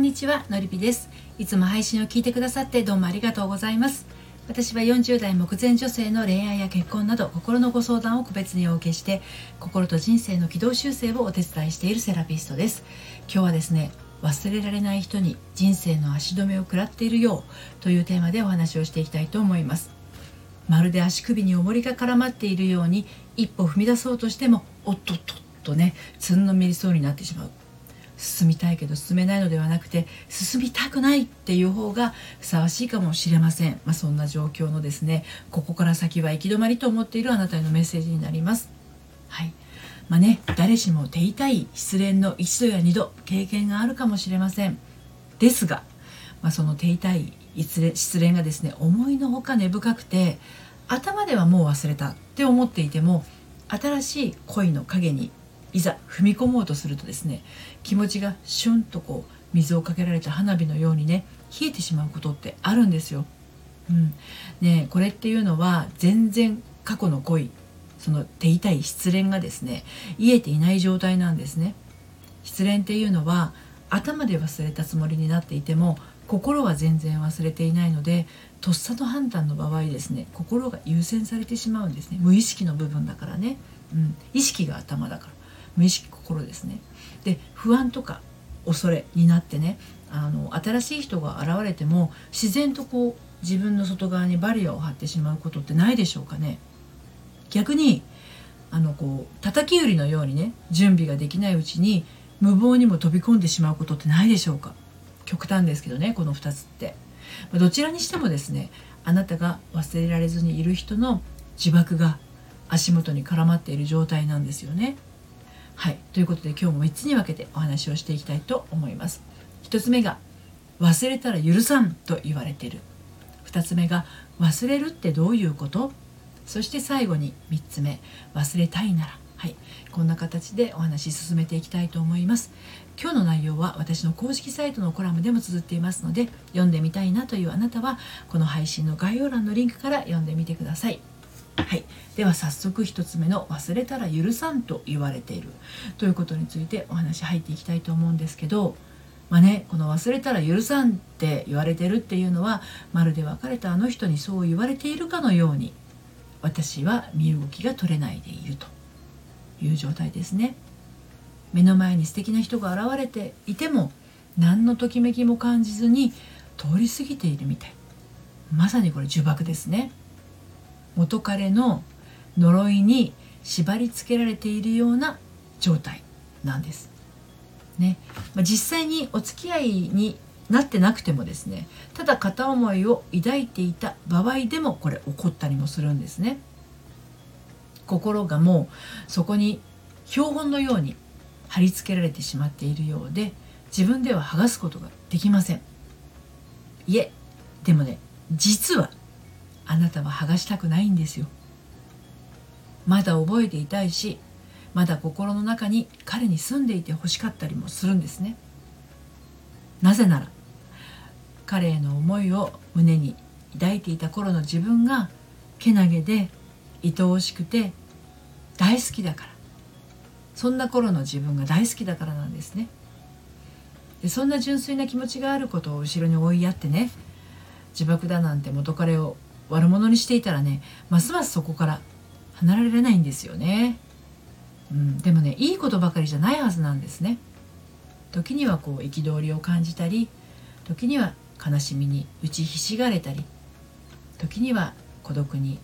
んにちはのりぴです。いつも配信を聞いてくださってどうもありがとうございます。私は40代目前女性の恋愛や結婚など心のご相談を個別にお受けして心と人生の軌道修正をお手伝いしているセラピストです。今日はですね忘れられない人に人生の足止めを食らっているようというテーマでお話をしていきたいと思います。まるで足首に重りが絡まっているように一歩踏み出そうとしてもおっとっとっとねつんのめりそうになってしまう。進みたいけど進めないのではなくて進みたくないっていう方がふさわしいかもしれません、まあ、そんな状況のですねここから先は行き止まりと思っているあなたへのメッセージになります。はい。まあね誰しも手痛い失恋の一度や二度経験があるかもしれません。ですが、まあ、その手痛い失恋がですね思いのほか根深くて頭ではもう忘れたって思っていても新しい恋の影にいざ踏み込もうとするとですね気持ちがシュンとこう水をかけられた花火のようにね冷えてしまうことってあるんですよ。うん、ねこれっていうのは全然過去の恋その手痛い失恋がですね癒えていない状態なんですね。失恋っていうのは頭で忘れたつもりになっていても心は全然忘れていないのでとっさの判断の場合ですね心が優先されてしまうんですね。無意識の部分だからね、うん、意識が頭だから。無意識心ですね。で不安とか恐れになってねあの新しい人が現れても自然とこう自分の外側にバリアを張ってしまうことってないでしょうかね。逆にあのこう叩き売りのようにね準備ができないうちに無謀にも飛び込んでしまうことってないでしょうか。極端ですけどねこの2つって。どちらにしてもですねあなたが忘れられずにいる人の呪縛が足元に絡まっている状態なんですよね。はい。ということで今日も3つに分けてお話をしていきたいと思います。1つ目が忘れたら許さんと言われてる。2つ目が忘れるってどういうこと？そして最後に3つ目忘れたいなら。はい。こんな形でお話進めていきたいと思います。今日の内容は私の公式サイトのコラムでも綴っていますので読んでみたいなというあなたはこの配信の概要欄のリンクから読んでみてください。はい、では早速1つ目の「忘れたら許さん」と言われているということについてお話入っていきたいと思うんですけど、まあね、この「忘れたら許さん」って言われてるっていうのはまるで別れたあの人にそう言われているかのように私は身動きが取れないでいるという状態ですね。目の前に素敵な人が現れていても何のときめきも感じずに通り過ぎているみたいまさにこれ呪縛ですね。元彼の呪いに縛り付けられているような状態なんです。ねまあ、実際にお付き合いになってなくてもですねただ片思いを抱いていた場合でもこれ起こったりもするんですね。心がもうそこに標本のように貼り付けられてしまっているようで自分では剥がすことができません。いえでもね実はあなたは剥がしたくないんですよ。まだ覚えていたいしまだ心の中に彼に住んでいてほしかったりもするんですね。なぜなら彼への思いを胸に抱いていた頃の自分がけなげで愛おしくて大好きだから。そんな頃の自分が大好きだからなんですね。でそんな純粋な気持ちがあることを後ろに追いやってね自爆だなんて元彼を悪者にしていたらねますますそこから離れられないんですよね、うん、でもねいいことばかりじゃないはずなんですね。時にはこう憤りを感じたり時には悲しみに打ちひしがれたり時には孤独に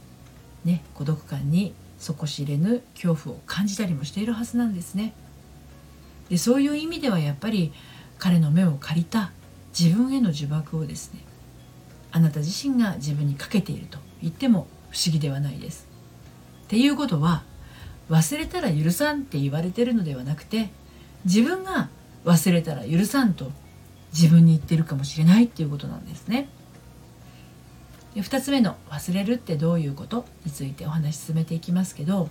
ね孤独感に底知れぬ恐怖を感じたりもしているはずなんですね。でそういう意味ではやっぱり彼の目を借りた自分への呪縛をですねあなた自身が自分にかけていると言っても不思議ではないです。っていうことは忘れたら許さんって言われてるのではなくて自分が忘れたら許さんと自分に言ってるかもしれないっていうことなんですね。で2つ目の「忘れるってどういうこと?」についてお話し進めていきますけど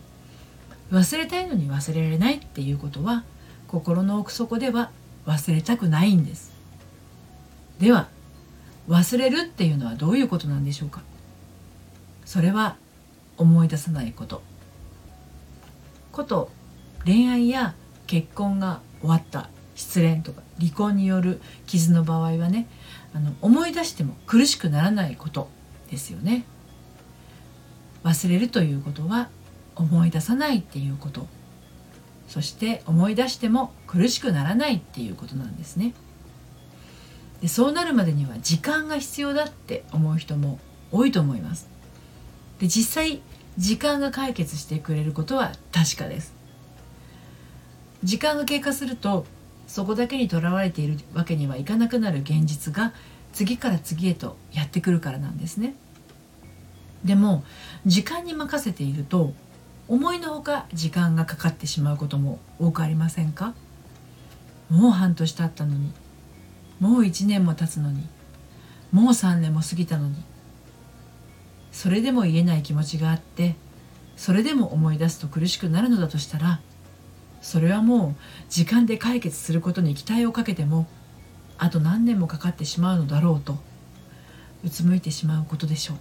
忘れたいのに忘れられないっていうことは心の奥底では忘れたくないんです。では忘れるっていうのはどういうことなんでしょうか？それは思い出さないこと。こと恋愛や結婚が終わった。失恋とか離婚による傷の場合はねあの思い出しても苦しくならないことですよね。忘れるということは思い出さないっていうこと。そして思い出しても苦しくならないっていうことなんですね。でそうなるまでには時間が必要だって思う人も多いと思います。で実際時間が解決してくれることは確かです。時間が経過するとそこだけにとらわれているわけにはいかなくなる現実が次から次へとやってくるからなんですね。でも時間に任せていると思いのほか時間がかかってしまうことも多くありませんか？もう半年経ったのにもう1年も経つのに。もう3年も過ぎたのに。それでも言えない気持ちがあってそれでも思い出すと苦しくなるのだとしたらそれはもう時間で解決することに期待をかけてもあと何年もかかってしまうのだろうとうつむいてしまうことでしょう、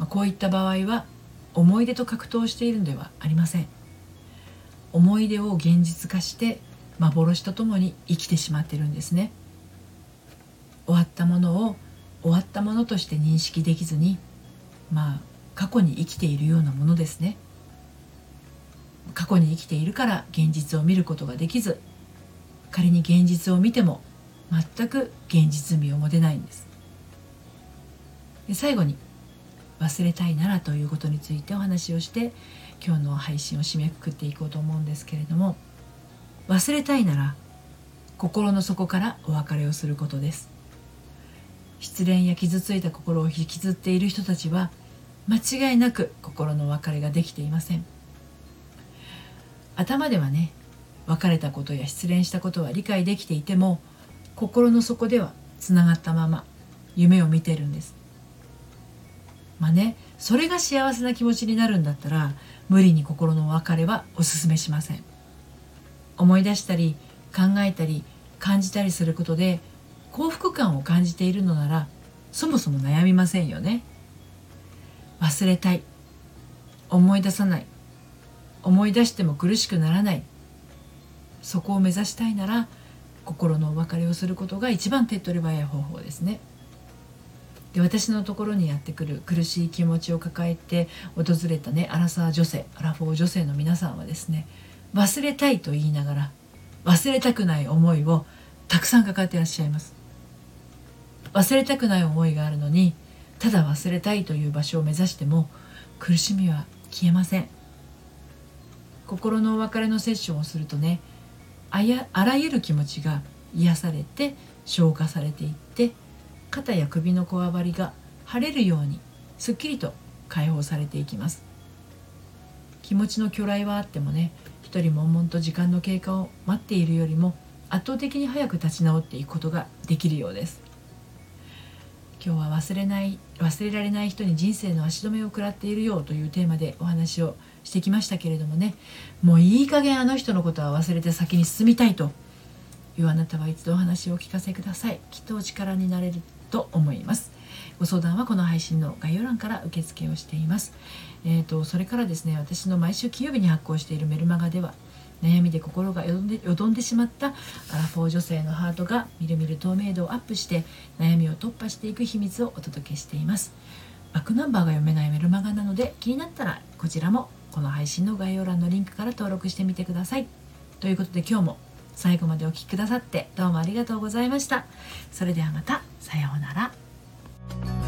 まあ、こういった場合は思い出と格闘しているのではありません。思い出を現実化して幻とともに生きてしまっているんですね。終わったものを終わったものとして認識できずにまあ過去に生きているようなものですね。過去に生きているから現実を見ることができず仮に現実を見ても全く現実味を持てないんです。で最後に忘れたいならということについてお話をして今日の配信を締めくくっていこうと思うんですけれども忘れたいなら心の底からお別れをすることです。失恋や傷ついた心を引きずっている人たちは間違いなく心の別れができていません。頭ではね別れたことや失恋したことは理解できていても心の底ではつながったまま夢を見てるんです。まあねそれが幸せな気持ちになるんだったら無理に心の別れはおすすめしません。思い出したり考えたり感じたりすることで幸福感を感じているのならそもそも悩みませんよね。忘れたい。思い出さない。思い出しても苦しくならない。そこを目指したいなら心のお別れをすることが一番手っ取り早い方法ですね。で私のところにやってくる苦しい気持ちを抱えて訪れたねアラサー女性アラフォー女性の皆さんはですね忘れたいと言いながら忘れたくない思いをたくさん抱えていらっしゃいます。忘れたくない思いがあるのにただ忘れたいという場所を目指しても苦しみは消えません。心のお別れのセッションをするとねあやあらゆる気持ちが癒されて消化されていって肩や首のこわばりが晴れるようにすっきりと解放されていきます。気持ちの巨来はあってもね一人悶々と時間の経過を待っているよりも圧倒的に早く立ち直っていくことができるようです。今日は忘れない忘れられない人に人生の足止めを食らっているよというテーマでお話をしてきましたけれどもね。もういい加減あの人のことは忘れて先に進みたいというあなたは一度お話をお聞かせください。きっとお力になれると思います。ご相談はこの配信の概要欄から受付をしています、えーと、それからですね私の毎週金曜日に発行しているメルマガでは悩みで心がよどんでよどんでしまったアラフォー女性のハートがみるみる透明度をアップして悩みを突破していく秘密をお届けしています。バックナンバーが読めないメルマガなので気になったらこちらもこの配信の概要欄のリンクから登録してみてください。ということで今日も最後までお聴きくださってどうもありがとうございました。それではまたさようなら。